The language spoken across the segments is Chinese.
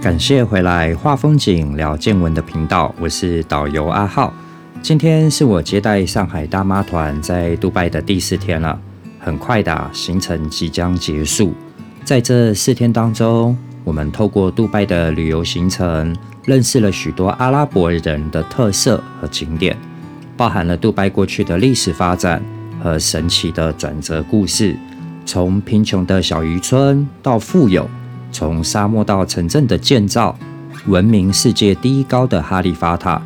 感谢回来画风景聊见闻的频道，我是导游阿浩。今天是我接待上海大妈团在杜拜的第四天了，很快的行程即将结束。在这四天当中，我们透过杜拜的旅游行程，认识了许多阿拉伯人的特色和景点，包含了杜拜过去的历史发展和神奇的转折故事，从贫穷的小渔村到富有。从沙漠到城镇的建造，闻名世界第一高的哈利法塔，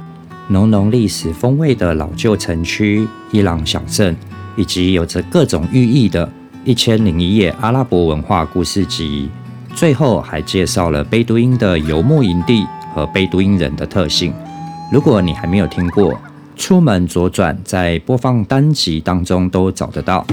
浓浓历史风味的老旧城区伊朗小镇，以及有着各种寓意的《一千零一夜》阿拉伯文化故事集。最后还介绍了贝都因的游牧营地和贝都因人的特性。如果你还没有听过，出门左转在播放单集当中都找得到。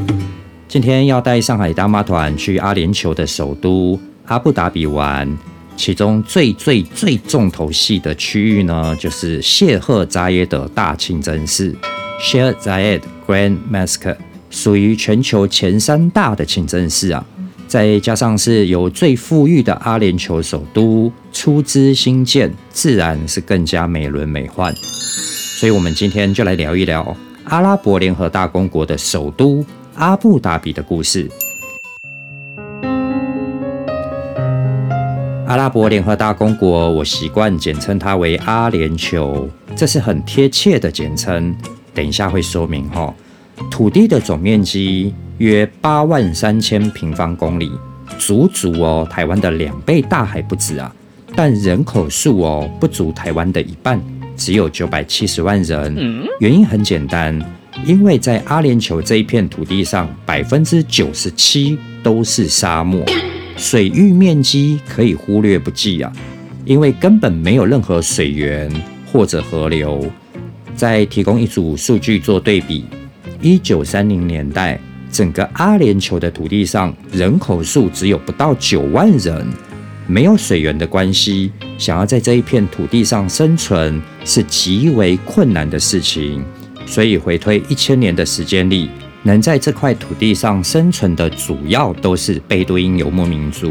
今天要带上海大妈团去阿联酋的首都。阿布达比玩，其中最最最重头戏的区域呢，就是谢赫扎耶德大清真寺 （Sheikh Zayed Grand Mosque），属于全球前三大的清真寺啊。再加上是由最富裕的阿联酋首都出资兴建，自然是更加美轮美奂。所以，我们今天就来聊一聊阿拉伯联合大公国的首都阿布达比的故事。阿拉伯联合大公国，我习惯简称它为阿联酋，这是很贴切的简称。等一下会说明哈。土地的总面积约八万三千平方公里，足足哦台湾的两倍大还不止啊。但人口数哦不足台湾的一半，只有九百七十万人。原因很简单，因为在阿联酋这一片土地上，百分之九十七都是沙漠。水域面积可以忽略不计啊，因为根本没有任何水源或者河流。再提供一组数据做对比：一九三零年代，整个阿联酋的土地上人口数只有不到九万人，没有水源的关系，想要在这一片土地上生存是极为困难的事情。所以回推一千年的时间里。能在这块土地上生存的主要都是贝都因游牧民族，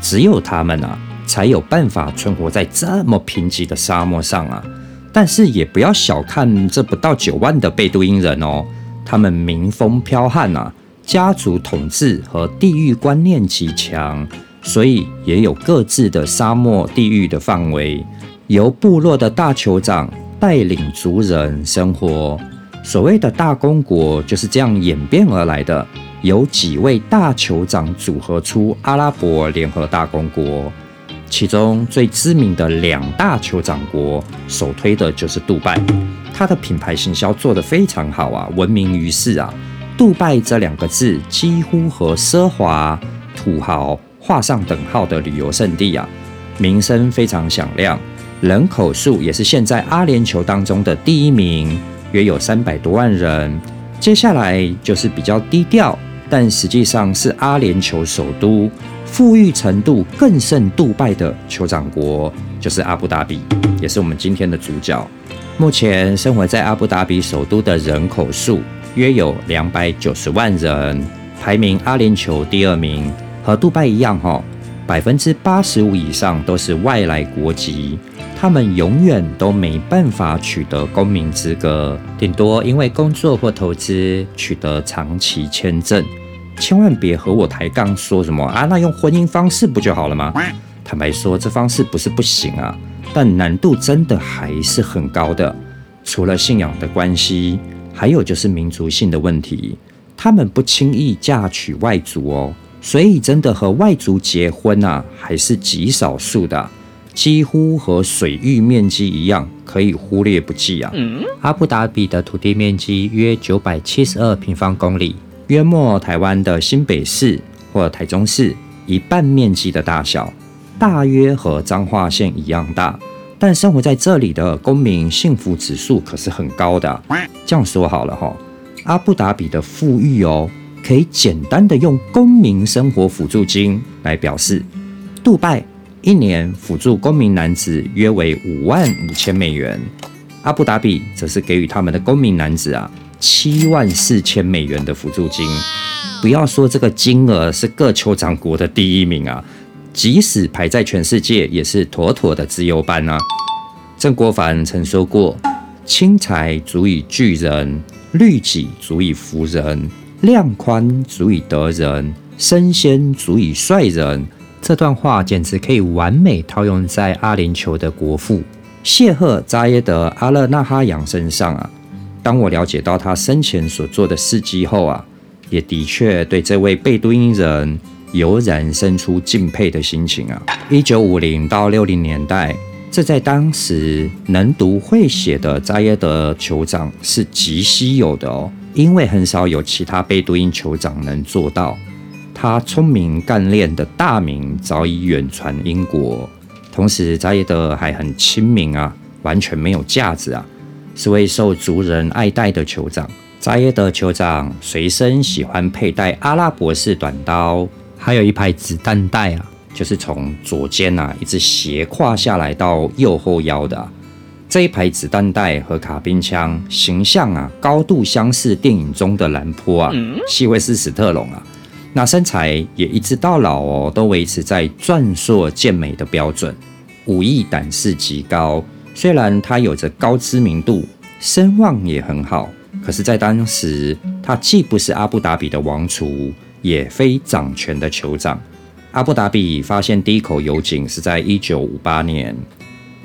只有他们啊，才有办法存活在这么贫瘠的沙漠上啊。但是也不要小看这不到九万的贝都因人哦，他们民风剽悍啊，家族统治和地域观念极强，所以也有各自的沙漠地域的范围，由部落的大酋长带领族人生活。所谓的大公国就是这样演变而来的，由几位大酋长组合出阿拉伯联合大公国。其中最知名的两大酋长国，首推的就是杜拜，它的品牌行销做得非常好啊，闻名于世啊。杜拜这两个字几乎和奢华、土豪画上等号的旅游胜地啊，名声非常响亮，人口数也是现在阿联酋当中的第一名。约有三百多万人。接下来就是比较低调，但实际上是阿联酋首都，富裕程度更胜杜拜的酋长国，就是阿布达比，也是我们今天的主角。目前生活在阿布达比首都的人口数约有两百九十万人，排名阿联酋第二名，和杜拜一样哈，百分之八十五以上都是外来国籍。他们永远都没办法取得公民资格，顶多因为工作或投资取得长期签证。千万别和我抬杠，说什么啊？那用婚姻方式不就好了吗？坦白说，这方式不是不行啊，但难度真的还是很高的。除了信仰的关系，还有就是民族性的问题。他们不轻易嫁娶外族哦，所以真的和外族结婚啊，还是极少数的。几乎和水域面积一样，可以忽略不计啊。阿布达比的土地面积约九百七十二平方公里，约莫台湾的新北市或台中市一半面积的大小，大约和彰化县一样大。但生活在这里的公民幸福指数可是很高的。这样说好了哈，阿布达比的富裕哦，可以简单的用公民生活辅助金来表示。杜拜。一年辅助公民男子约为五万五千美元，阿布达比则是给予他们的公民男子啊七万四千美元的辅助金。不要说这个金额是各酋长国的第一名啊，即使排在全世界，也是妥妥的自由班啊。曾国藩曾说过：“轻财足以聚人，律己足以服人，量宽足以得人，身先足以率人。”这段话简直可以完美套用在阿联酋的国父谢赫扎耶德阿勒纳哈扬身上啊！当我了解到他生前所做的事迹后啊，也的确对这位贝都因人油然生出敬佩的心情啊！一九五零到六零年代，这在当时能读会写的扎耶德酋长是极稀有的哦，因为很少有其他贝都因酋长能做到。他聪明干练的大名早已远传英国，同时扎耶德还很亲民啊，完全没有架子啊，是位受族人爱戴的酋长。扎耶德酋长随身喜欢佩戴阿拉伯式短刀，还有一排子弹带啊，就是从左肩啊一直斜挎下来到右后腰的这一排子弹带和卡宾枪，形象啊高度相似电影中的兰坡啊，西维斯史特龙啊。那身材也一直到老哦，都维持在壮硕健美的标准，武艺胆识极高。虽然他有着高知名度，声望也很好，可是，在当时，他既不是阿布达比的王储，也非掌权的酋长。阿布达比发现第一口油井是在一九五八年，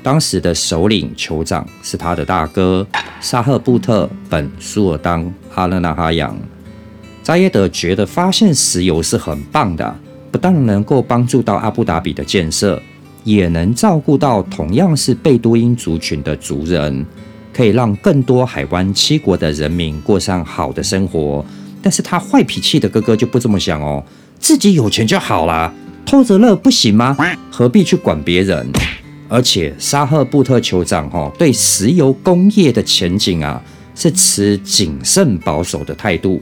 当时的首领酋长是他的大哥沙赫布特本苏尔当阿勒纳哈扬。扎耶德觉得发现石油是很棒的，不但能够帮助到阿布达比的建设，也能照顾到同样是贝都因族群的族人，可以让更多海湾七国的人民过上好的生活。但是他坏脾气的哥哥就不这么想哦，自己有钱就好啦，偷着乐不行吗？何必去管别人？而且沙赫布特酋长哈对石油工业的前景啊，是持谨慎保守的态度。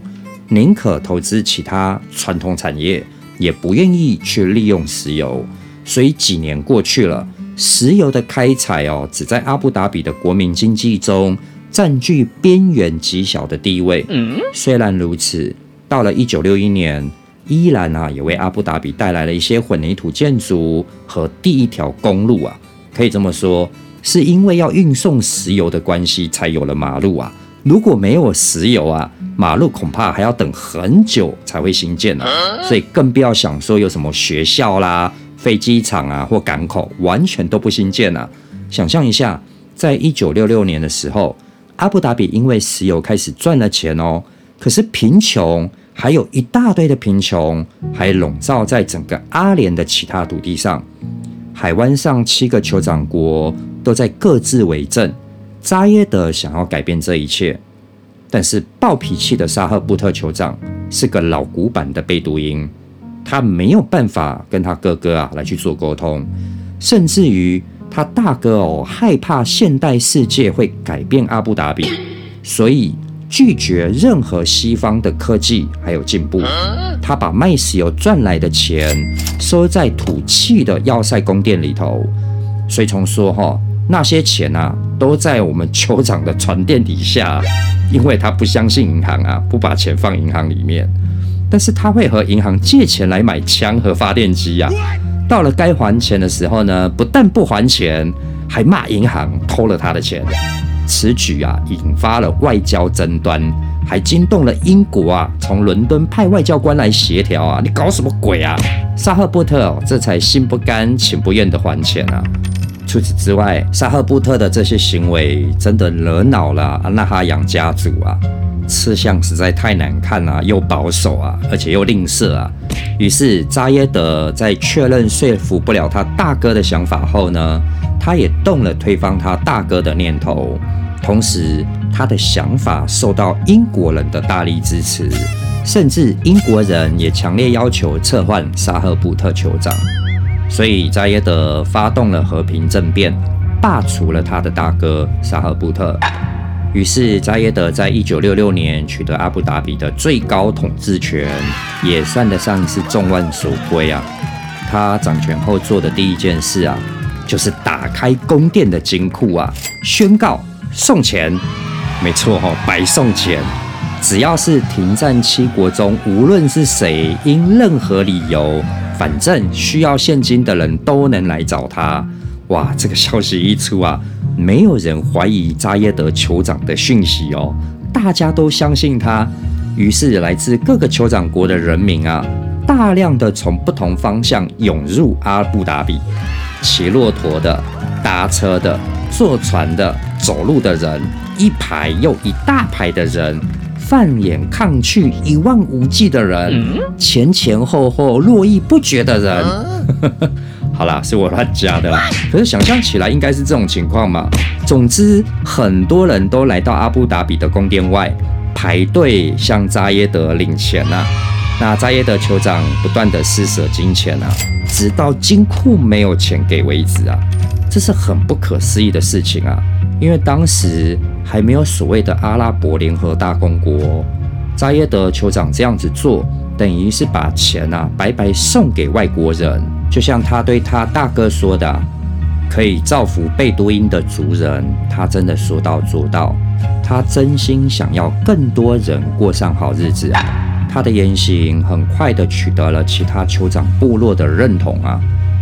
宁可投资其他传统产业，也不愿意去利用石油。所以几年过去了，石油的开采哦，只在阿布达比的国民经济中占据边缘极小的地位。虽然如此，到了一九六一年，依然啊，也为阿布达比带来了一些混凝土建筑和第一条公路啊。可以这么说，是因为要运送石油的关系，才有了马路啊。如果没有石油啊，马路恐怕还要等很久才会新建呢。所以更不要想说有什么学校啦、飞机场啊或港口，完全都不新建了。想象一下，在一九六六年的时候，阿布达比因为石油开始赚了钱哦，可是贫穷还有一大堆的贫穷还笼罩在整个阿联的其他土地上。海湾上七个酋长国都在各自为政。扎耶德想要改变这一切，但是暴脾气的沙赫布特酋长是个老古板的贝都因，他没有办法跟他哥哥啊来去做沟通，甚至于他大哥哦害怕现代世界会改变阿布达比，所以拒绝任何西方的科技还有进步。他把卖石油赚来的钱收在土气的要塞宫殿里头，所以从说哈。那些钱啊，都在我们酋长的床垫底下，因为他不相信银行啊，不把钱放银行里面。但是他会和银行借钱来买枪和发电机呀。到了该还钱的时候呢，不但不还钱，还骂银行偷了他的钱。此举啊，引发了外交争端，还惊动了英国啊，从伦敦派外交官来协调啊。你搞什么鬼啊？萨赫波特这才心不甘情不愿的还钱啊。除此之外，沙赫布特的这些行为真的惹恼了阿纳哈扬家族啊，吃相实在太难看啊，又保守啊，而且又吝啬啊。于是扎耶德在确认说服不了他大哥的想法后呢，他也动了推翻他大哥的念头。同时，他的想法受到英国人的大力支持，甚至英国人也强烈要求撤换沙赫布特酋长。所以扎耶德发动了和平政变，罢除了他的大哥沙赫布特。于是扎耶德在一九六六年取得阿布达比的最高统治权，也算得上是众望所归啊。他掌权后做的第一件事啊，就是打开宫殿的金库啊，宣告送钱。没错哈，白送钱，只要是停战七国中，无论是谁因任何理由。反正需要现金的人都能来找他。哇，这个消息一出啊，没有人怀疑扎耶德酋长的讯息哦，大家都相信他。于是，来自各个酋长国的人民啊，大量的从不同方向涌入阿布达比，骑骆驼的、搭车的、坐船的、走路的人，一排又一大排的人。放眼抗拒，一望无际的人，前前后后络绎不绝的人。好啦，是我乱加的。可是想象起来，应该是这种情况嘛。总之，很多人都来到阿布达比的宫殿外排队向扎耶德领钱啊。那扎耶德酋长不断的施舍金钱啊，直到金库没有钱给为止啊。这是很不可思议的事情啊。因为当时还没有所谓的阿拉伯联合大公国，扎耶德酋长这样子做，等于是把钱啊白白送给外国人，就像他对他大哥说的，可以造福贝都因的族人，他真的说到做到，他真心想要更多人过上好日子啊！他的言行很快的取得了其他酋长部落的认同啊，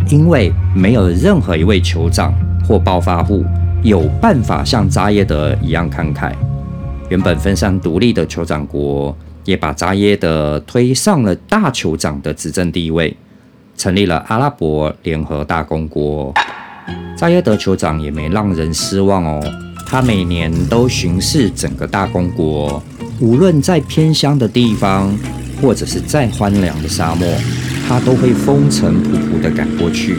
因为没有任何一位酋长或暴发户。有办法像扎耶德一样慷慨。原本分散独立的酋长国，也把扎耶德推上了大酋长的执政地位，成立了阿拉伯联合大公国。扎耶德酋长也没让人失望哦，他每年都巡视整个大公国，无论在偏乡的地方，或者是再荒凉的沙漠，他都会风尘仆仆地赶过去。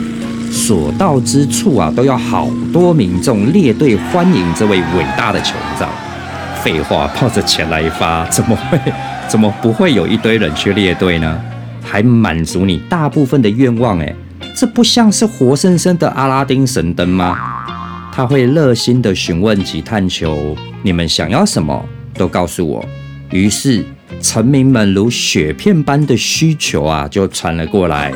所到之处啊，都要好多民众列队欢迎这位伟大的酋长。废话，抱着钱来发，怎么会？怎么不会有一堆人去列队呢？还满足你大部分的愿望？诶，这不像是活生生的阿拉丁神灯吗？他会热心的询问及探求你们想要什么，都告诉我。于是，臣民们如雪片般的需求啊，就传了过来。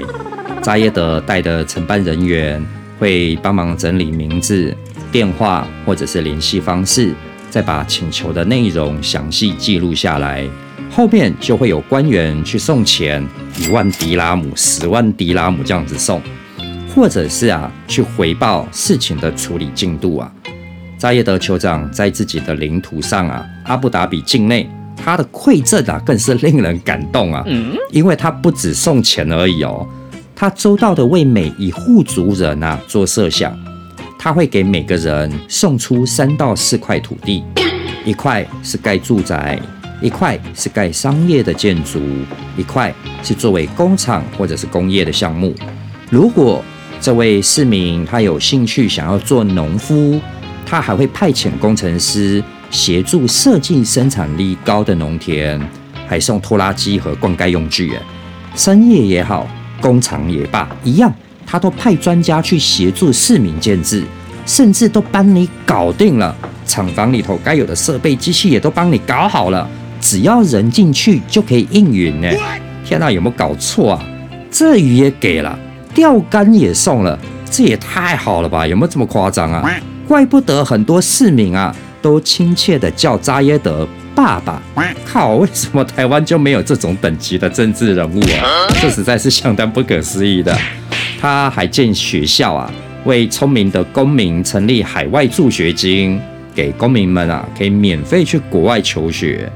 扎耶德带的承办人员会帮忙整理名字、电话或者是联系方式，再把请求的内容详细记录下来。后面就会有官员去送钱，一万迪拉姆、十万迪拉姆这样子送，或者是啊去回报事情的处理进度啊。扎耶德酋长在自己的领土上啊，阿布达比境内，他的馈赠啊更是令人感动啊，因为他不止送钱而已哦。他周到的为每一户族人啊做设想，他会给每个人送出三到四块土地，一块是盖住宅，一块是盖商业的建筑，一块是作为工厂或者是工业的项目。如果这位市民他有兴趣想要做农夫，他还会派遣工程师协助设计生产力高的农田，还送拖拉机和灌溉用具。商业也好。工厂也罢，一样，他都派专家去协助市民建制，甚至都帮你搞定了。厂房里头该有的设备、机器也都帮你搞好了，只要人进去就可以应允呢。天哪，有没有搞错啊？这鱼也给了，钓竿也送了，这也太好了吧？有没有这么夸张啊？怪不得很多市民啊都亲切的叫扎耶德。爸爸，靠！为什么台湾就没有这种等级的政治人物啊？这实在是相当不可思议的。他还建学校啊，为聪明的公民成立海外助学金，给公民们啊可以免费去国外求学。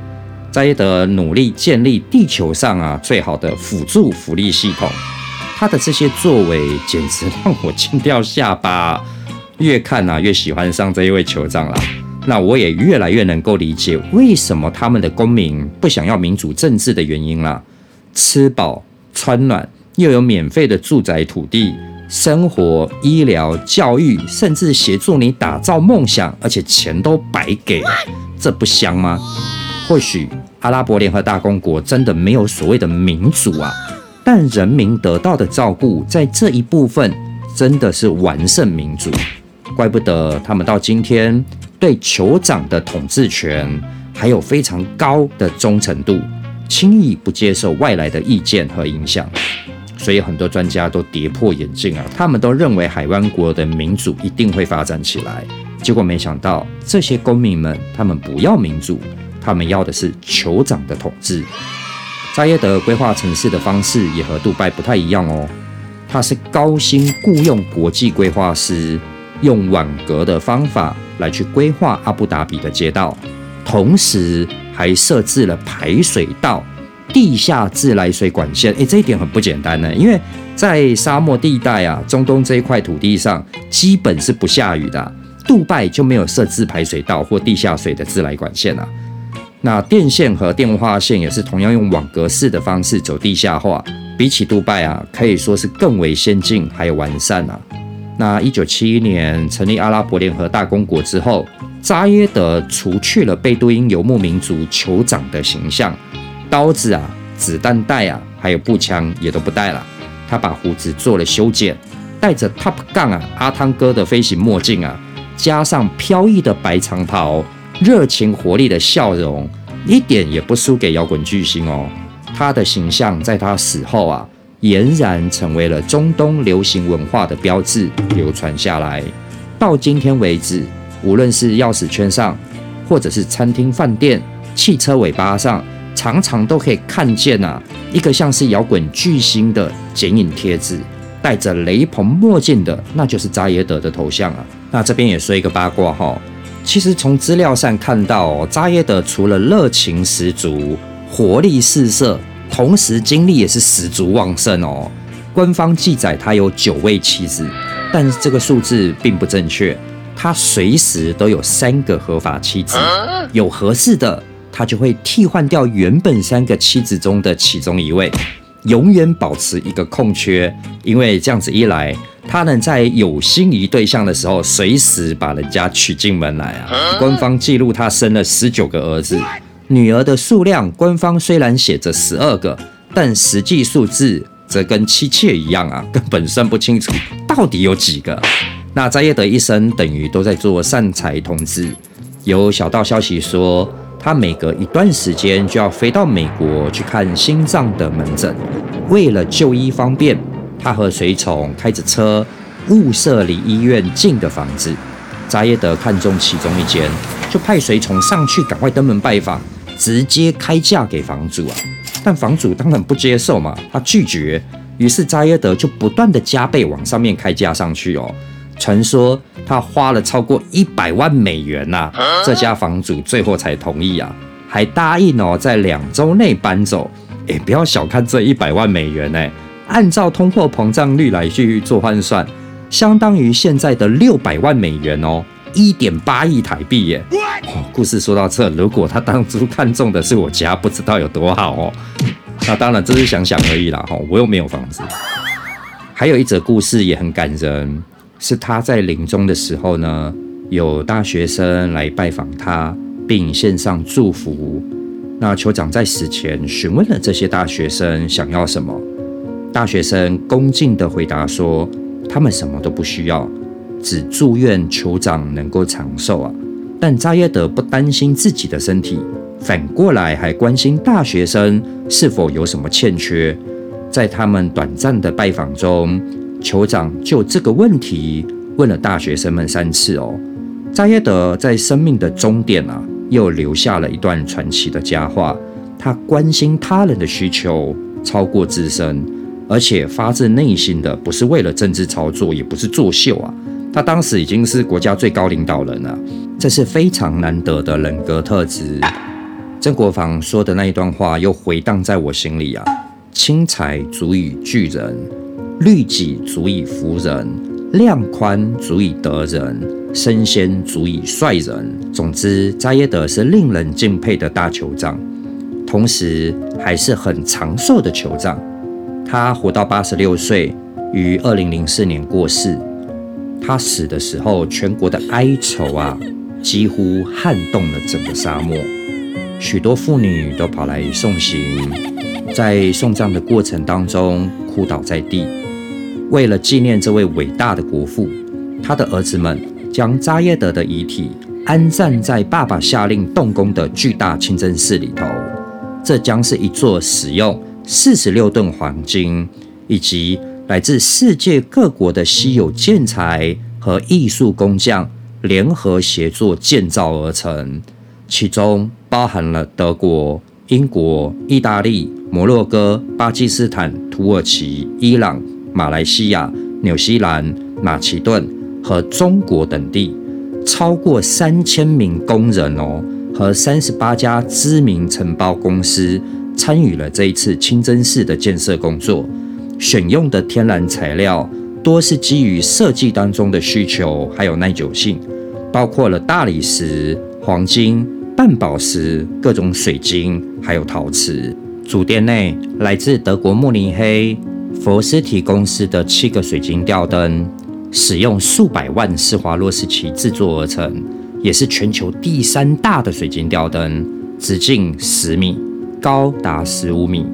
扎耶德努力建立地球上啊最好的辅助福利系统，他的这些作为简直让我惊掉下巴。越看啊越喜欢上这一位酋长了。那我也越来越能够理解为什么他们的公民不想要民主政治的原因了。吃饱穿暖，又有免费的住宅土地、生活、医疗、教育，甚至协助你打造梦想，而且钱都白给，这不香吗？或许阿拉伯联合大公国真的没有所谓的民主啊，但人民得到的照顾在这一部分真的是完胜民主，怪不得他们到今天。对酋长的统治权还有非常高的忠诚度，轻易不接受外来的意见和影响，所以很多专家都跌破眼镜啊！他们都认为海湾国的民主一定会发展起来，结果没想到这些公民们他们不要民主，他们要的是酋长的统治。扎耶德规划城市的方式也和杜拜不太一样哦，他是高薪雇佣国际规划师，用网格的方法来去规划阿布达比的街道，同时还设置了排水道、地下自来水管线。诶，这一点很不简单呢，因为在沙漠地带啊，中东这一块土地上基本是不下雨的，杜拜就没有设置排水道或地下水的自来管线啊。那电线和电话线也是同样用网格式的方式走地下化，比起杜拜啊，可以说是更为先进还有完善啊。那一九七一年成立阿拉伯联合大公国之后，扎耶德除去了贝都因游牧民族酋长的形象，刀子啊、子弹带啊，还有步枪也都不带了。他把胡子做了修剪，戴着 Top Gun 啊阿汤哥的飞行墨镜啊，加上飘逸的白长袍。热情活力的笑容，一点也不输给摇滚巨星哦。他的形象在他死后啊，俨然成为了中东流行文化的标志，流传下来。到今天为止，无论是钥匙圈上，或者是餐厅、饭店、汽车尾巴上，常常都可以看见啊，一个像是摇滚巨星的剪影贴纸，戴着雷朋墨镜的，那就是扎耶德的头像啊。那这边也说一个八卦哈。其实从资料上看到，扎耶德除了热情十足、活力四射，同时精力也是十足旺盛哦。官方记载他有九位妻子，但这个数字并不正确。他随时都有三个合法妻子，有合适的，他就会替换掉原本三个妻子中的其中一位，永远保持一个空缺。因为这样子一来。他能在有心仪对象的时候，随时把人家娶进门来啊！官方记录他生了十九个儿子，女儿的数量官方虽然写着十二个，但实际数字则跟妻妾一样啊，根本算不清楚到底有几个。那扎耶德一生等于都在做善财童子。有小道消息说，他每隔一段时间就要飞到美国去看心脏的门诊，为了就医方便。他和随从开着车，物色离医院近的房子。扎耶德看中其中一间，就派随从上去赶快登门拜访，直接开价给房主啊。但房主当然不接受嘛，他拒绝。于是扎耶德就不断的加倍往上面开价上去哦。传说他花了超过一百万美元呐，这家房主最后才同意啊，还答应哦，在两周内搬走。哎，不要小看这一百万美元哎。按照通货膨胀率来去做换算，相当于现在的六百万美元哦，一点八亿台币耶。哦，故事说到这，如果他当初看中的是我家，不知道有多好哦。那当然，这是想想而已啦。哈，我又没有房子。还有一则故事也很感人，是他在临终的时候呢，有大学生来拜访他，并献上祝福。那酋长在死前询问了这些大学生想要什么。大学生恭敬地回答说：“他们什么都不需要，只祝愿酋长能够长寿啊！”但扎耶德不担心自己的身体，反过来还关心大学生是否有什么欠缺。在他们短暂的拜访中，酋长就这个问题问了大学生们三次哦。扎耶德在生命的终点啊，又留下了一段传奇的佳话：他关心他人的需求，超过自身。而且发自内心的，不是为了政治操作，也不是作秀啊！他当时已经是国家最高领导人了，这是非常难得的人格特质。曾国藩说的那一段话又回荡在我心里啊：轻财足以聚人，律己足以服人，量宽足以得人，身先足以率人。总之，扎耶德是令人敬佩的大酋长，同时还是很长寿的酋长。他活到八十六岁，于二零零四年过世。他死的时候，全国的哀愁啊，几乎撼动了整个沙漠。许多妇女都跑来送行，在送葬的过程当中哭倒在地。为了纪念这位伟大的国父，他的儿子们将扎耶德的遗体安葬在爸爸下令动工的巨大清真寺里头。这将是一座使用。四十六吨黄金，以及来自世界各国的稀有建材和艺术工匠联合协作建造而成，其中包含了德国、英国、意大利、摩洛哥、巴基斯坦、土耳其、伊朗、马来西亚、纽西兰、马其顿和中国等地，超过三千名工人哦，和三十八家知名承包公司参与了这一次清真寺的建设工作。选用的天然材料多是基于设计当中的需求，还有耐久性，包括了大理石、黄金。半宝石、各种水晶，还有陶瓷。主殿内来自德国慕尼黑佛斯提公司的七个水晶吊灯，使用数百万施华洛世奇制作而成，也是全球第三大的水晶吊灯，直径十米，高达十五米。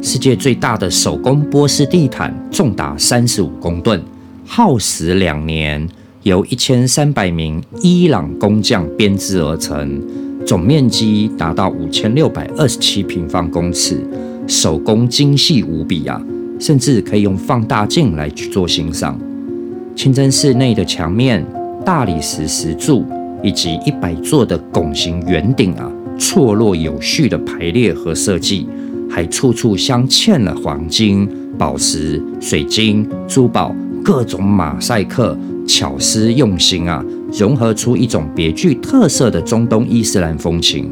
世界最大的手工波斯地毯重达三十五公吨，耗时两年，由一千三百名伊朗工匠编织而成。总面积达到五千六百二十七平方公尺，手工精细无比啊！甚至可以用放大镜来去做欣赏。清真寺内的墙面、大理石石柱以及一百座的拱形圆顶啊，错落有序的排列和设计，还处处镶嵌了黄金、宝石、水晶、珠宝，各种马赛克，巧思用心啊！融合出一种别具特色的中东伊斯兰风情，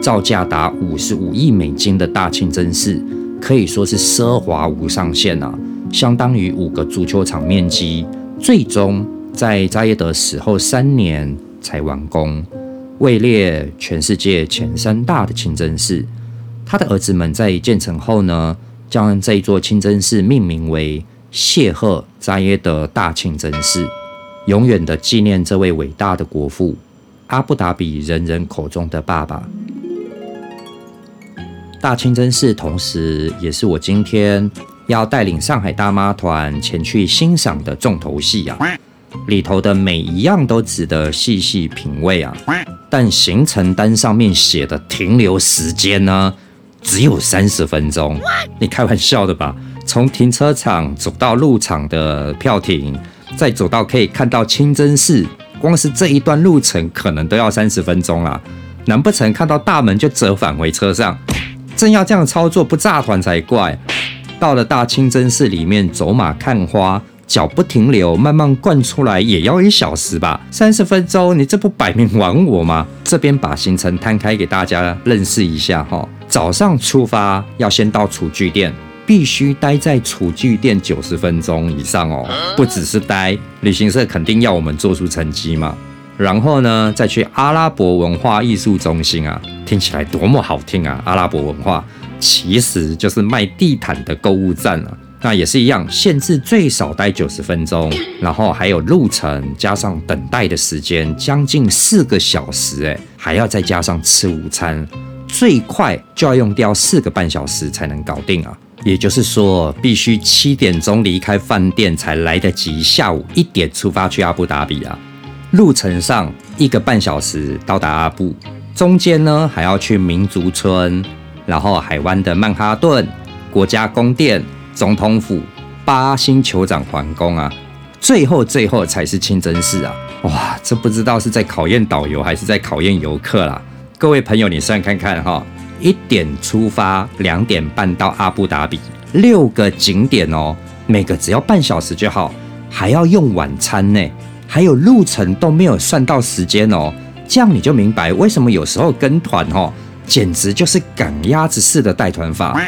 造价达五十五亿美金的大清真寺可以说是奢华无上限啊，相当于五个足球场面积。最终在扎耶德死后三年才完工，位列全世界前三大的清真寺。他的儿子们在建成后呢，将这一座清真寺命名为谢赫扎耶德大清真寺。永远的纪念这位伟大的国父，阿布达比人人口中的爸爸。大清真寺，同时也是我今天要带领上海大妈团前去欣赏的重头戏啊！里头的每一样都值得细细品味啊！但行程单上面写的停留时间呢，只有三十分钟。你开玩笑的吧？从停车场走到入场的票亭。再走到可以看到清真寺，光是这一段路程可能都要三十分钟啦。难不成看到大门就折返回车上？真要这样操作，不炸团才怪。到了大清真寺里面走马看花，脚不停留，慢慢灌出来也要一小时吧？三十分钟，你这不摆明玩我吗？这边把行程摊开给大家认识一下哈。早上出发要先到厨具店。必须待在厨具店九十分钟以上哦，不只是待，旅行社肯定要我们做出成绩嘛。然后呢，再去阿拉伯文化艺术中心啊，听起来多么好听啊！阿拉伯文化其实就是卖地毯的购物站啊，那也是一样，限制最少待九十分钟，然后还有路程加上等待的时间，将近四个小时哎，还要再加上吃午餐，最快就要用掉四个半小时才能搞定啊。也就是说，必须七点钟离开饭店才来得及，下午一点出发去阿布达比啊。路程上一个半小时到达阿布，中间呢还要去民族村，然后海湾的曼哈顿、国家宫殿、总统府、八星酋长皇宫啊，最后最后才是清真寺啊。哇，这不知道是在考验导游还是在考验游客啦。各位朋友，你算看看哈。一点出发，两点半到阿布达比，六个景点哦，每个只要半小时就好，还要用晚餐呢，还有路程都没有算到时间哦，这样你就明白为什么有时候跟团哦，简直就是赶鸭子似的带团法。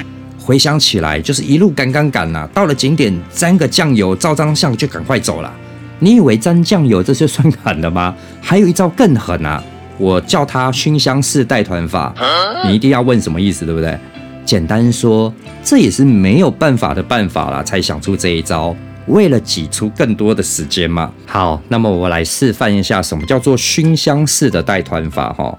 回想起来，就是一路赶赶赶呐，到了景点沾个酱油，照张相就赶快走了。你以为沾酱油这就算狠了吗？还有一招更狠啊！我叫它熏香式带团法，你一定要问什么意思，对不对？简单说，这也是没有办法的办法了，才想出这一招，为了挤出更多的时间嘛。好，那么我来示范一下什么叫做熏香式的带团法哈。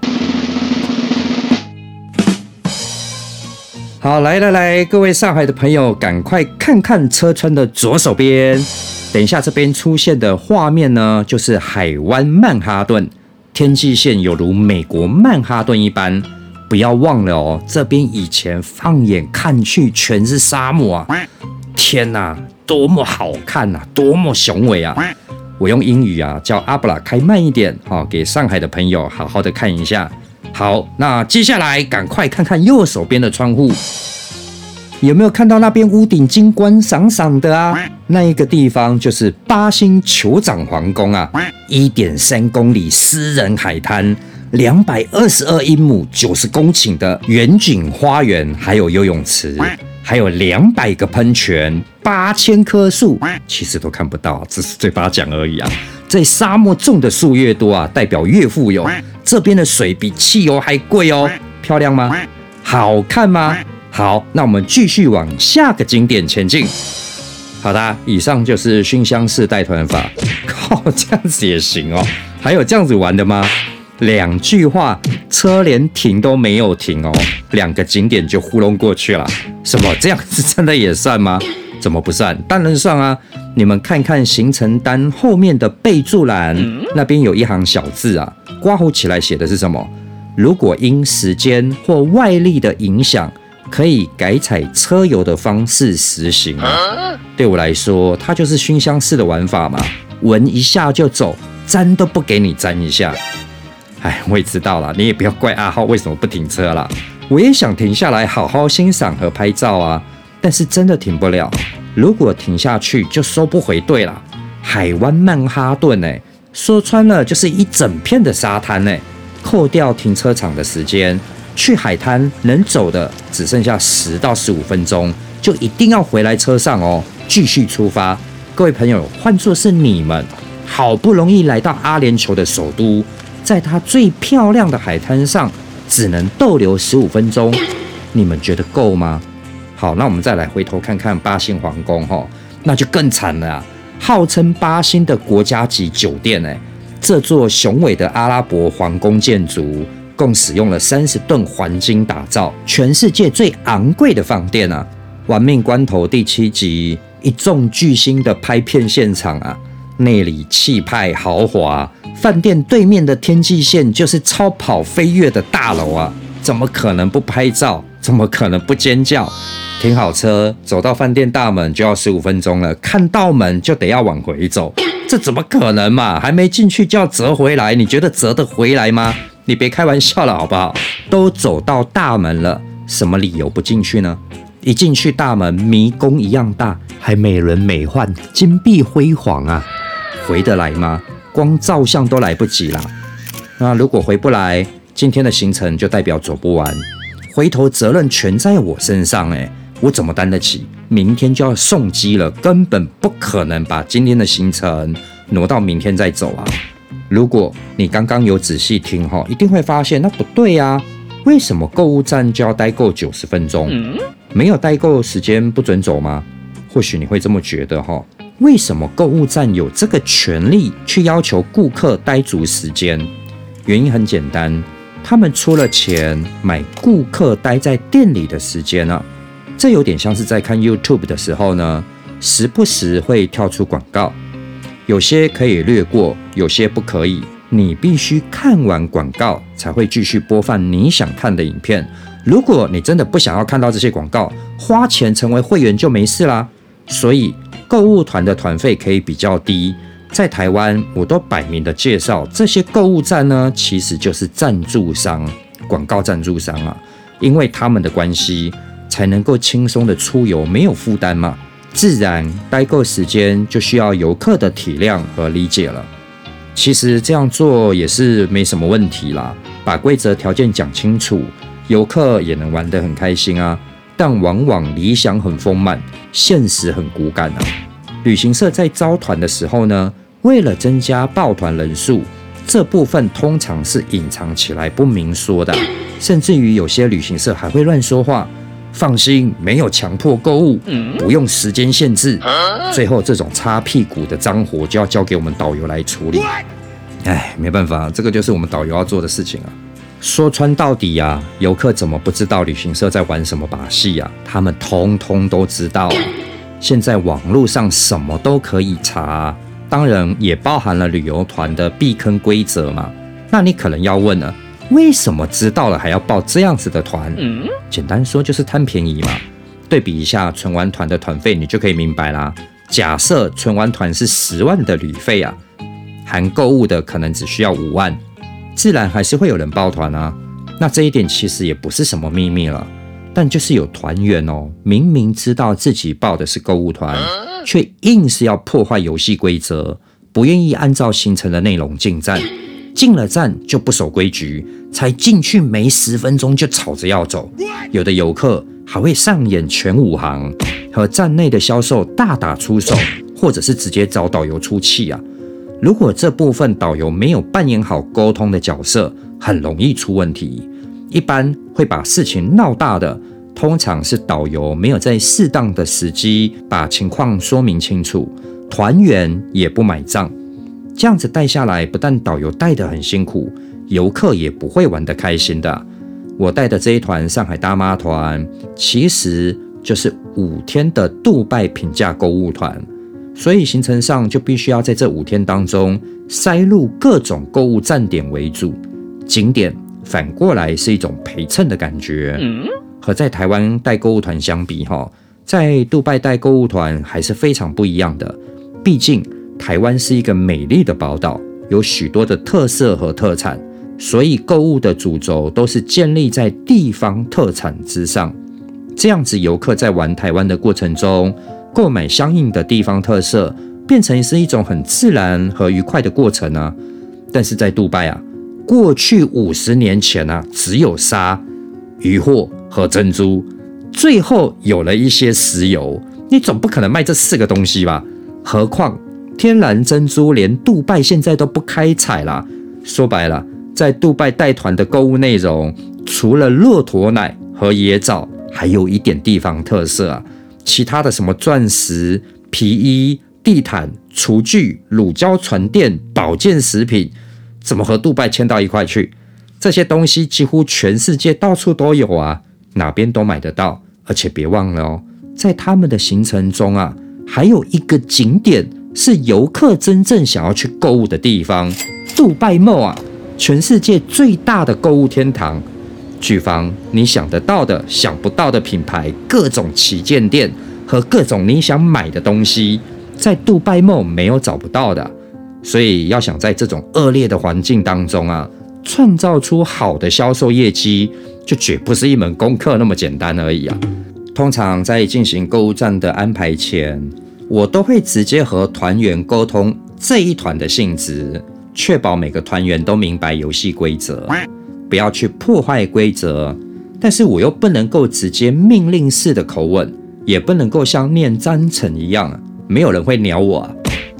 好，来来来，各位上海的朋友，赶快看看车窗的左手边，等一下这边出现的画面呢，就是海湾曼哈顿。天际线有如美国曼哈顿一般，不要忘了哦，这边以前放眼看去全是沙漠啊！天哪，多么好看呐，多么雄伟啊！我用英语啊叫阿布拉开慢一点，好给上海的朋友好好的看一下。好，那接下来赶快看看右手边的窗户，有没有看到那边屋顶金光闪闪的啊？那一个地方就是八星酋长皇宫啊，一点三公里私人海滩，两百二十二英亩九十公顷的远景花园，还有游泳池，还有两百个喷泉，八千棵树，其实都看不到，只是嘴巴讲而已啊。在沙漠种的树越多啊，代表越富有。这边的水比汽油还贵哦，漂亮吗？好看吗？好，那我们继续往下个景点前进。好的，以上就是熏香式带团法。靠，这样子也行哦？还有这样子玩的吗？两句话，车连停都没有停哦，两个景点就糊弄过去了。什么？这样子真的也算吗？怎么不算？当然算啊！你们看看行程单后面的备注栏，那边有一行小字啊，刮胡起来写的是什么？如果因时间或外力的影响，可以改采车游的方式实行。对我来说，它就是熏香式的玩法嘛，闻一下就走，沾都不给你沾一下。哎，我也知道了，你也不要怪阿浩为什么不停车了。我也想停下来好好欣赏和拍照啊。但是真的停不了，如果停下去就收不回队了。海湾曼哈顿，哎，说穿了就是一整片的沙滩，哎，扣掉停车场的时间，去海滩能走的只剩下十到十五分钟，就一定要回来车上哦，继续出发。各位朋友，换作是你们，好不容易来到阿联酋的首都，在它最漂亮的海滩上，只能逗留十五分钟，你们觉得够吗？好，那我们再来回头看看八星皇宫哈，那就更惨了啊！号称八星的国家级酒店，哎，这座雄伟的阿拉伯皇宫建筑，共使用了三十吨黄金打造，全世界最昂贵的饭店啊！玩命关头第七集，一众巨星的拍片现场啊，那里气派豪华，饭店对面的天际线就是超跑飞跃的大楼啊，怎么可能不拍照？怎么可能不尖叫？停好车，走到饭店大门就要十五分钟了，看到门就得要往回走，这怎么可能嘛？还没进去就要折回来，你觉得折得回来吗？你别开玩笑了好不好？都走到大门了，什么理由不进去呢？一进去大门，迷宫一样大，还美轮美奂，金碧辉煌啊，回得来吗？光照相都来不及啦。那如果回不来，今天的行程就代表走不完，回头责任全在我身上哎。我怎么担得起？明天就要送机了，根本不可能把今天的行程挪到明天再走啊！如果你刚刚有仔细听哈，一定会发现那不对呀。为什么购物站就要待够九十分钟？没有待够时间不准走吗？或许你会这么觉得哈。为什么购物站有这个权利去要求顾客待足时间？原因很简单，他们出了钱买顾客待在店里的时间啊。这有点像是在看 YouTube 的时候呢，时不时会跳出广告，有些可以略过，有些不可以。你必须看完广告才会继续播放你想看的影片。如果你真的不想要看到这些广告，花钱成为会员就没事啦。所以购物团的团费可以比较低。在台湾，我都摆明的介绍，这些购物站呢，其实就是赞助商、广告赞助商啊，因为他们的关系。才能够轻松的出游，没有负担嘛？自然待够时间，就需要游客的体谅和理解了。其实这样做也是没什么问题啦，把规则条件讲清楚，游客也能玩得很开心啊。但往往理想很丰满，现实很骨感啊。旅行社在招团的时候呢，为了增加报团人数，这部分通常是隐藏起来不明说的，甚至于有些旅行社还会乱说话。放心，没有强迫购物，不用时间限制。最后这种擦屁股的脏活就要交给我们导游来处理。哎，没办法，这个就是我们导游要做的事情啊。说穿到底呀，游客怎么不知道旅行社在玩什么把戏呀？他们通通都知道。现在网络上什么都可以查，当然也包含了旅游团的避坑规则嘛。那你可能要问了。为什么知道了还要报这样子的团？简单说就是贪便宜嘛。对比一下纯玩团的团费，你就可以明白啦。假设纯玩团是十万的旅费啊，含购物的可能只需要五万，自然还是会有人抱团啊。那这一点其实也不是什么秘密了，但就是有团员哦，明明知道自己报的是购物团，却硬是要破坏游戏规则，不愿意按照行程的内容进站，进了站就不守规矩，才进去没十分钟就吵着要走。有的游客还会上演全武行，和站内的销售大打出手，或者是直接找导游出气啊。如果这部分导游没有扮演好沟通的角色，很容易出问题。一般会把事情闹大的，通常是导游没有在适当的时机把情况说明清楚，团员也不买账。这样子带下来，不但导游带得很辛苦，游客也不会玩得开心的。我带的这一团上海大妈团，其实就是五天的杜拜平价购物团。所以行程上就必须要在这五天当中塞入各种购物站点为主，景点反过来是一种陪衬的感觉。和在台湾带购物团相比，哈，在杜拜带购物团还是非常不一样的。毕竟台湾是一个美丽的宝岛，有许多的特色和特产，所以购物的主轴都是建立在地方特产之上。这样子，游客在玩台湾的过程中。购买相应的地方特色，变成是一种很自然和愉快的过程啊。但是在杜拜啊，过去五十年前啊，只有沙、渔货和珍珠，最后有了一些石油，你总不可能卖这四个东西吧？何况天然珍珠连杜拜现在都不开采啦。说白了，在杜拜带团的购物内容，除了骆驼奶和椰枣，还有一点地方特色啊。其他的什么钻石、皮衣、地毯、厨具、乳胶床垫、保健食品，怎么和杜拜牵到一块去？这些东西几乎全世界到处都有啊，哪边都买得到。而且别忘了哦，在他们的行程中啊，还有一个景点是游客真正想要去购物的地方——杜拜梦啊，全世界最大的购物天堂。具方你想得到的、想不到的品牌，各种旗舰店和各种你想买的东西，在杜拜梦没有找不到的。所以要想在这种恶劣的环境当中啊，创造出好的销售业绩，就绝不是一门功课那么简单而已啊。通常在进行购物站的安排前，我都会直接和团员沟通这一团的性质，确保每个团员都明白游戏规则。不要去破坏规则，但是我又不能够直接命令式的口吻，也不能够像念章程一样，没有人会鸟我。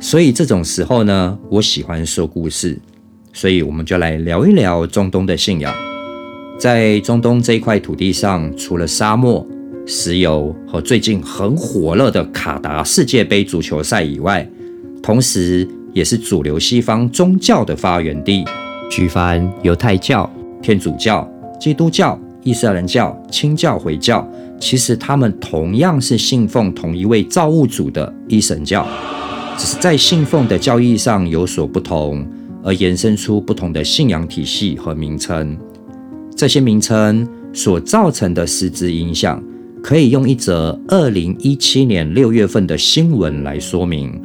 所以这种时候呢，我喜欢说故事。所以我们就来聊一聊中东的信仰。在中东这一块土地上，除了沙漠、石油和最近很火热的卡达世界杯足球赛以外，同时也是主流西方宗教的发源地，举凡犹太教。天主教、基督教、伊斯兰教、清教、回教，其实他们同样是信奉同一位造物主的一神教，只是在信奉的教义上有所不同，而延伸出不同的信仰体系和名称。这些名称所造成的实质影响，可以用一则二零一七年六月份的新闻来说明。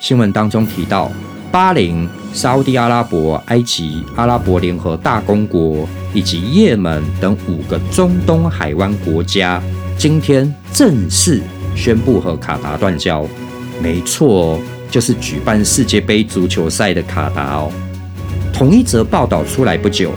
新闻当中提到。巴林、沙地阿拉伯、埃及、阿拉伯联合大公国以及也门等五个中东海湾国家，今天正式宣布和卡达断交。没错，就是举办世界杯足球赛的卡达哦。同一则报道出来不久，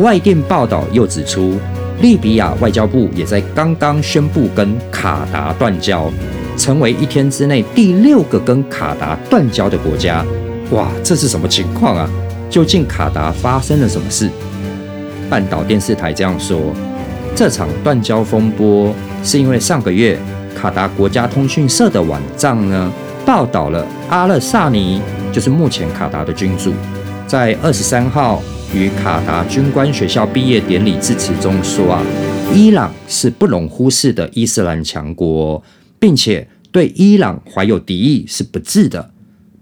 外电报道又指出，利比亚外交部也在刚刚宣布跟卡达断交，成为一天之内第六个跟卡达断交的国家。哇，这是什么情况啊？究竟卡达发生了什么事？半岛电视台这样说：这场断交风波是因为上个月卡达国家通讯社的网站呢报道了阿勒萨尼，就是目前卡达的君主，在二十三号与卡达军官学校毕业典礼致辞中说啊，伊朗是不容忽视的伊斯兰强国，并且对伊朗怀有敌意是不智的。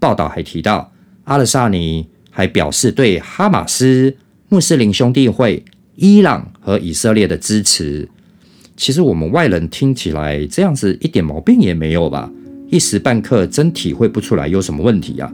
报道还提到。阿勒萨尼还表示对哈马斯、穆斯林兄弟会、伊朗和以色列的支持。其实我们外人听起来这样子一点毛病也没有吧？一时半刻真体会不出来有什么问题啊。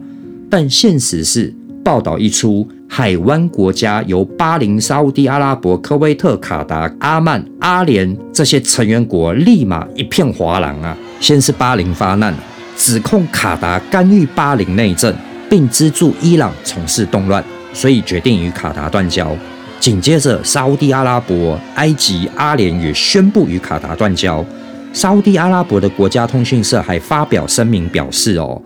但现实是，报道一出，海湾国家由巴林、沙地阿拉伯、科威特、卡达、阿曼、阿联这些成员国立马一片哗然啊！先是巴林发难，指控卡达干预巴林内政，并资助伊朗从事动乱，所以决定与卡达断交。紧接着，沙地阿拉伯、埃及、阿联也宣布与卡达断交。沙地阿拉伯的国家通讯社还发表声明表示：“哦。”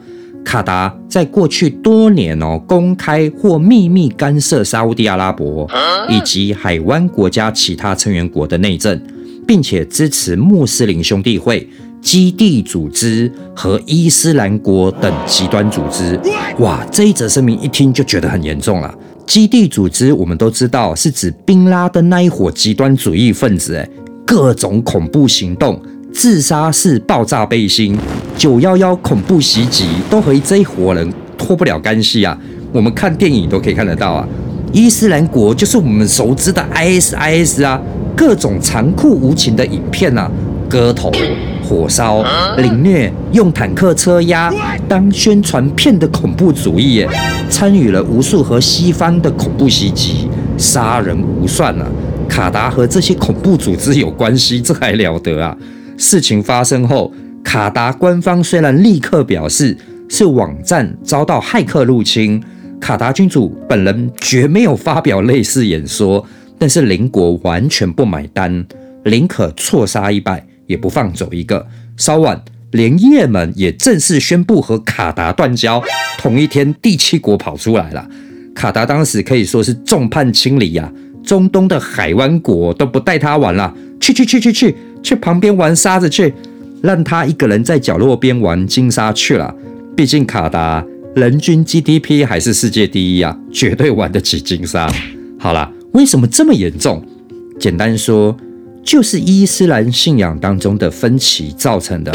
卡达在过去多年哦，公开或秘密干涉沙地阿拉伯 以及海湾国家其他成员国的内政，并且支持穆斯林兄弟会、基地组织和伊斯兰国等极端组织。哇，这一则声明一听就觉得很严重了。基地组织我们都知道是指宾拉登那一伙极端主义分子，哎，各种恐怖行动。自杀式爆炸背心、九幺幺恐怖袭击都和这一伙人脱不了干系啊！我们看电影都可以看得到啊！伊斯兰国就是我们熟知的 ISIS 啊！各种残酷无情的影片啊，割头、火烧、凌虐、用坦克车压当宣传片的恐怖主义，参与了无数和西方的恐怖袭击，杀人无算啊！卡达和这些恐怖组织有关系，这还了得啊！事情发生后，卡达官方虽然立刻表示是网站遭到骇客入侵，卡达君主本人绝没有发表类似演说，但是邻国完全不买单，宁可错杀一百也不放走一个。稍晚，连也门也正式宣布和卡达断交。同一天，第七国跑出来了，卡达当时可以说是众叛亲离呀，中东的海湾国都不带他玩了，去去去去去。去旁边玩沙子去，让他一个人在角落边玩金沙去了。毕竟卡达人均 GDP 还是世界第一啊，绝对玩得起金沙。好了，为什么这么严重？简单说，就是伊斯兰信仰当中的分歧造成的。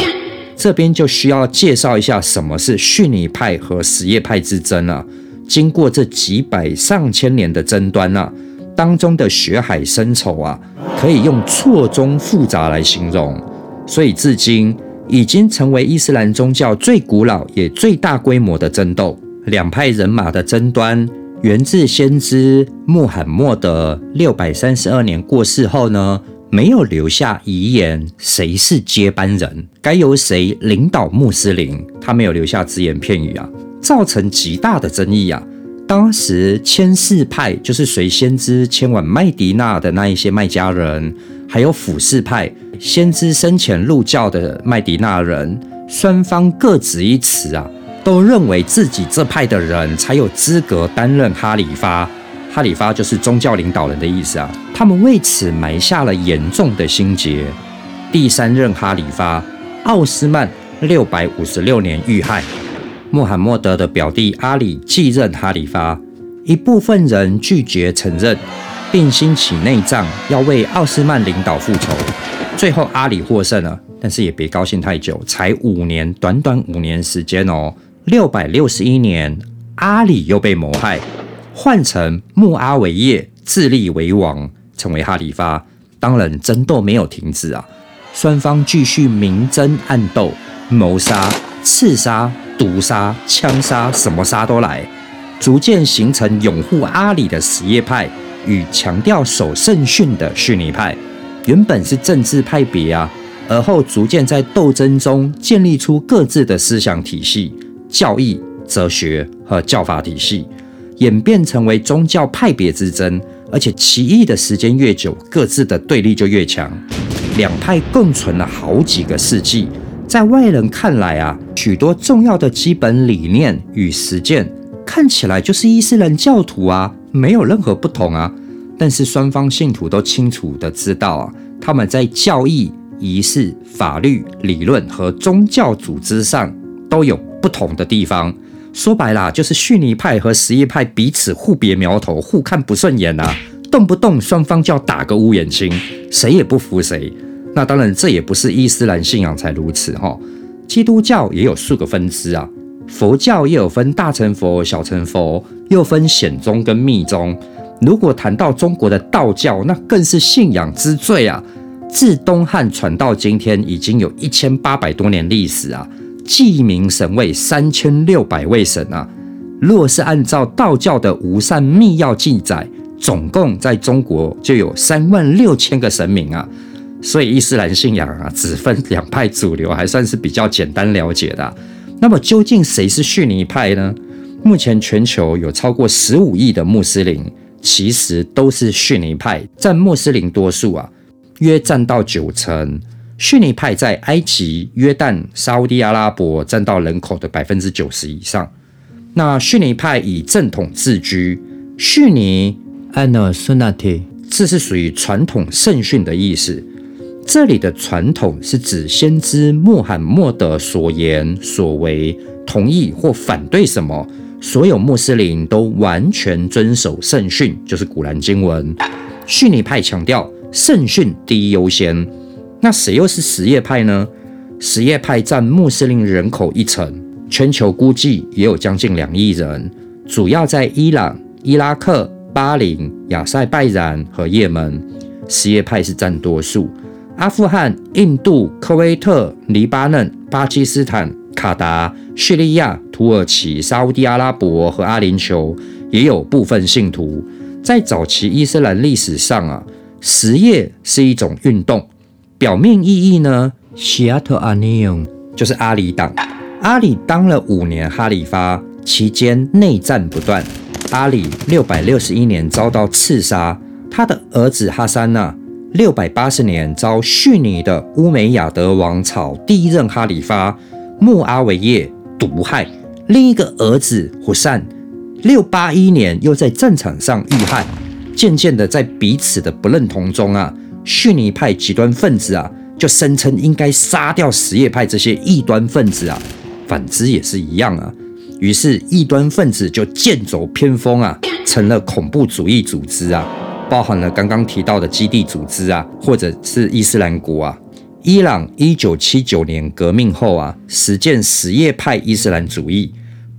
这边就需要介绍一下什么是逊尼派和什叶派之争了。经过这几百上千年的争端啊。当中的血海深仇啊，可以用错综复杂来形容，所以至今已经成为伊斯兰宗教最古老也最大规模的争斗。两派人马的争端源自先知穆罕默德六百三十二年过世后呢，没有留下遗言，谁是接班人，该由谁领导穆斯林，他没有留下只言片语啊，造成极大的争议啊。当时千世派就是随先知前往麦迪纳的那一些麦家人，还有辅世派先知生前入教的麦迪纳人，双方各执一词啊，都认为自己这派的人才有资格担任哈里发。哈里发就是宗教领导人的意思啊。他们为此埋下了严重的心结。第三任哈里发奥斯曼六百五十六年遇害。穆罕默德的表弟阿里继任哈里发，一部分人拒绝承认，并兴起内战，要为奥斯曼领导复仇。最后阿里获胜了，但是也别高兴太久，才五年，短短五年时间哦。六百六十一年，阿里又被谋害，换成穆阿维叶自立为王，成为哈里发。当然，争斗没有停止啊，双方继续明争暗斗，谋杀、刺杀。毒杀、枪杀，什么杀都来，逐渐形成拥护阿里的什叶派与强调守圣训的逊尼派。原本是政治派别啊，而后逐渐在斗争中建立出各自的思想体系、教义、哲学和教法体系，演变成为宗教派别之争。而且起义的时间越久，各自的对立就越强，两派共存了好几个世纪。在外人看来啊，许多重要的基本理念与实践看起来就是伊斯兰教徒啊，没有任何不同啊。但是双方信徒都清楚的知道啊，他们在教义、仪式、法律、理论和宗教组织上都有不同的地方。说白了，就是逊尼派和什叶派彼此互别苗头，互看不顺眼啊，动不动双方就要打个乌眼青，谁也不服谁。那当然，这也不是伊斯兰信仰才如此哈。基督教也有数个分支啊，佛教也有分大乘佛、小乘佛，又分显宗跟密宗。如果谈到中国的道教，那更是信仰之最啊。自东汉传到今天，已经有一千八百多年历史啊，记名神位三千六百位神啊。若是按照道教的无善密钥记载，总共在中国就有三万六千个神明啊。所以伊斯兰信仰啊，只分两派主流，还算是比较简单了解的。那么究竟谁是逊尼派呢？目前全球有超过十五亿的穆斯林，其实都是逊尼派，占穆斯林多数啊，约占到九成。逊尼派在埃及、约旦、沙地阿拉伯占到人口的百分之九十以上。那逊尼派以正统自居，逊尼 Ano Sunnati，这是属于传统圣训的意思。这里的传统是指先知穆罕默德所言所为，同意或反对什么，所有穆斯林都完全遵守圣训，就是古兰经文。逊尼派强调圣训第一优先。那谁又是什叶派呢？什叶派占穆斯林人口一成，全球估计也有将近两亿人，主要在伊朗、伊拉克、巴林、亚塞拜然和也门，什叶派是占多数。阿富汗、印度、科威特、黎巴嫩、巴基斯坦、卡达、叙利亚、土耳其、沙地阿拉伯和阿联酋也有部分信徒。在早期伊斯兰历史上啊，什叶是一种运动，表面意义呢，西亚特阿尼永就是阿里党。阿里当了五年哈里发，期间内战不断。阿里六百六十一年遭到刺杀，他的儿子哈桑呢？六百八十年遭逊尼的乌梅亚德王朝第一任哈里发穆阿维叶毒害，另一个儿子胡善，六八一年又在战场上遇害。渐渐的，在彼此的不认同中啊，逊尼派极端分子啊就声称应该杀掉什叶派这些异端分子啊，反之也是一样啊。于是异端分子就剑走偏锋啊，成了恐怖主义组织啊。包含了刚刚提到的基地组织啊，或者是伊斯兰国啊。伊朗一九七九年革命后啊，实践什叶派伊斯兰主义，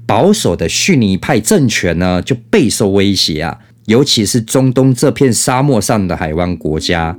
保守的逊尼派政权呢就备受威胁啊。尤其是中东这片沙漠上的海湾国家，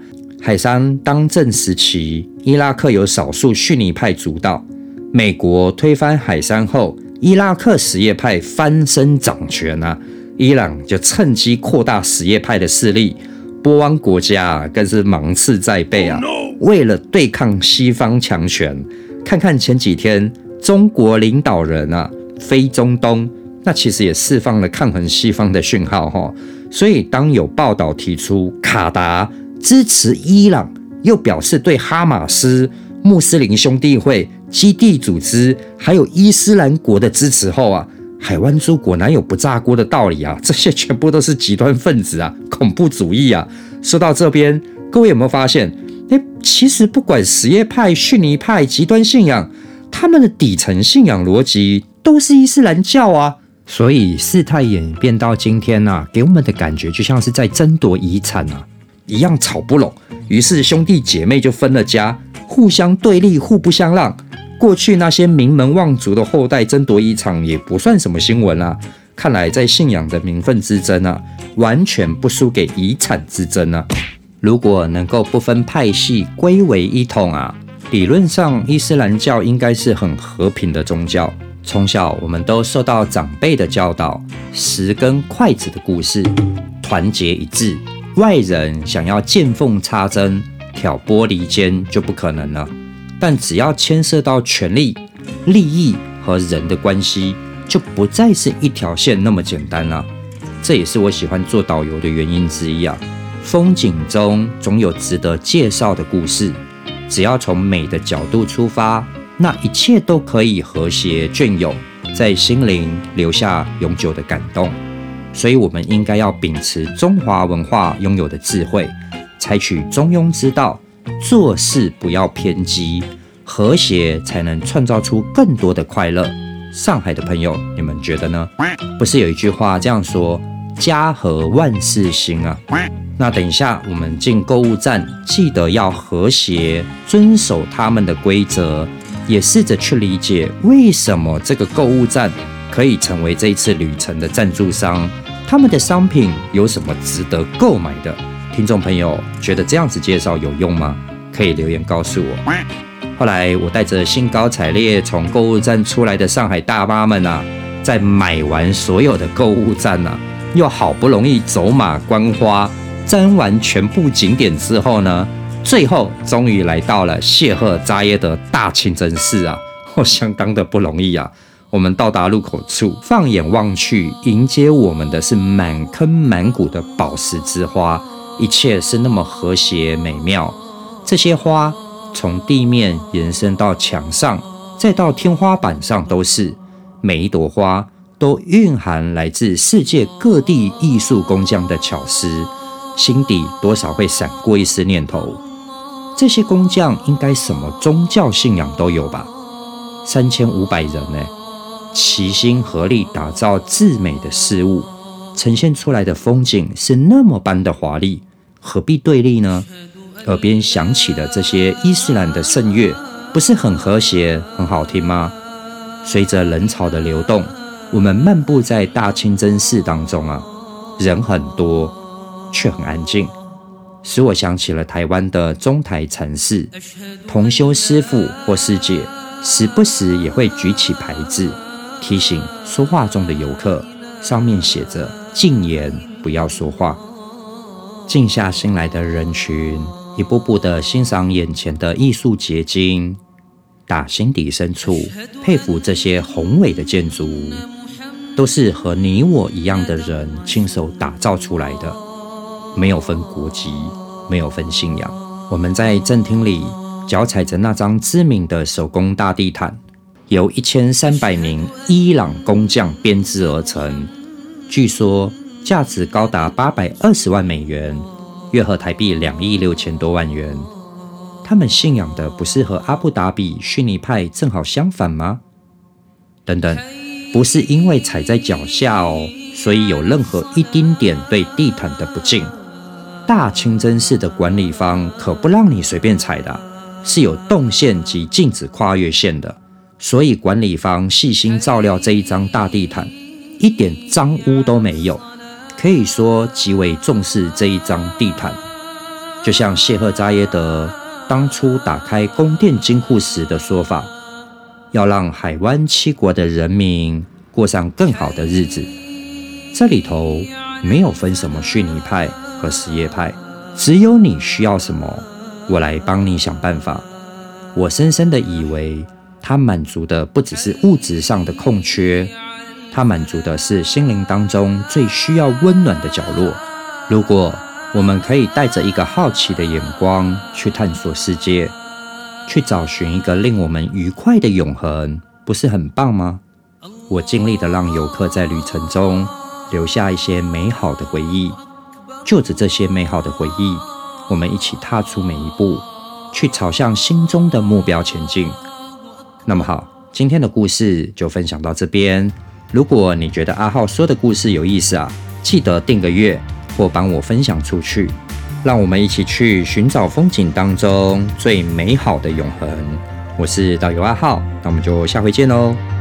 海山当政时期，伊拉克有少数逊尼派主导。美国推翻海山后，伊拉克什叶派翻身掌权啊。伊朗就趁机扩大什叶派的势力，波湾国家更是芒刺在背啊！为了对抗西方强权，看看前几天中国领导人啊飞中东，那其实也释放了抗衡西方的讯号哈。所以当有报道提出卡达支持伊朗，又表示对哈马斯、穆斯林兄弟会、基地组织还有伊斯兰国的支持后啊。海湾诸国哪有不炸锅的道理啊？这些全部都是极端分子啊，恐怖主义啊！说到这边，各位有没有发现？哎，其实不管什叶派、逊尼派极端信仰，他们的底层信仰逻辑都是伊斯兰教啊。所以事态演变到今天呐，给我们的感觉就像是在争夺遗产啊，一样吵不拢。于是兄弟姐妹就分了家，互相对立，互不相让。过去那些名门望族的后代争夺一场也不算什么新闻啊！看来在信仰的名分之争啊，完全不输给遗产之争啊！如果能够不分派系归为一统啊，理论上伊斯兰教应该是很和平的宗教。从小我们都受到长辈的教导，十根筷子的故事，团结一致，外人想要见缝插针、挑拨离间就不可能了。但只要牵涉到权力、利益和人的关系，就不再是一条线那么简单了。这也是我喜欢做导游的原因之一啊。风景中总有值得介绍的故事，只要从美的角度出发，那一切都可以和谐隽永，在心灵留下永久的感动。所以，我们应该要秉持中华文化拥有的智慧，采取中庸之道。做事不要偏激，和谐才能创造出更多的快乐。上海的朋友，你们觉得呢？不是有一句话这样说：“家和万事兴啊。”那等一下我们进购物站，记得要和谐，遵守他们的规则，也试着去理解为什么这个购物站可以成为这一次旅程的赞助商，他们的商品有什么值得购买的。听众朋友觉得这样子介绍有用吗？可以留言告诉我。后来我带着兴高采烈从购物站出来的上海大妈们啊，在买完所有的购物站呢，又好不容易走马观花，瞻完全部景点之后呢，最后终于来到了谢赫扎耶的大清真寺啊，哦，相当的不容易啊。我们到达入口处，放眼望去，迎接我们的是满坑满谷的宝石之花，一切是那么和谐美妙。这些花从地面延伸到墙上，再到天花板上，都是。每一朵花都蕴含来自世界各地艺术工匠的巧思，心底多少会闪过一丝念头：这些工匠应该什么宗教信仰都有吧？三千五百人呢，齐心合力打造至美的事物，呈现出来的风景是那么般的华丽，何必对立呢？耳边响起的这些伊斯兰的圣乐，不是很和谐、很好听吗？随着人潮的流动，我们漫步在大清真寺当中啊，人很多，却很安静，使我想起了台湾的中台禅寺，同修师傅或师姐时不时也会举起牌子，提醒说话中的游客，上面写着“禁言，不要说话”。静下心来的人群，一步步的欣赏眼前的艺术结晶。打心底深处佩服这些宏伟的建筑，都是和你我一样的人亲手打造出来的，没有分国籍，没有分信仰。我们在正厅里脚踩着那张知名的手工大地毯，由一千三百名伊朗工匠编织而成，据说价值高达八百二十万美元，约合台币两亿六千多万元。他们信仰的不是和阿布达比逊尼派正好相反吗？等等，不是因为踩在脚下哦，所以有任何一丁点对地毯的不敬。大清真寺的管理方可不让你随便踩的，是有动线及禁止跨越线的。所以管理方细心照料这一张大地毯，一点脏污都没有，可以说极为重视这一张地毯。就像谢赫扎耶德。当初打开宫殿金库时的说法，要让海湾七国的人民过上更好的日子。这里头没有分什么逊尼派和什叶派，只有你需要什么，我来帮你想办法。我深深的以为，他满足的不只是物质上的空缺，他满足的是心灵当中最需要温暖的角落。如果我们可以带着一个好奇的眼光去探索世界，去找寻一个令我们愉快的永恒，不是很棒吗？我尽力的让游客在旅程中留下一些美好的回忆，就着这些美好的回忆，我们一起踏出每一步，去朝向心中的目标前进。那么好，今天的故事就分享到这边。如果你觉得阿浩说的故事有意思啊，记得订个月。或帮我分享出去，让我们一起去寻找风景当中最美好的永恒。我是导游阿浩，那我们就下回见喽。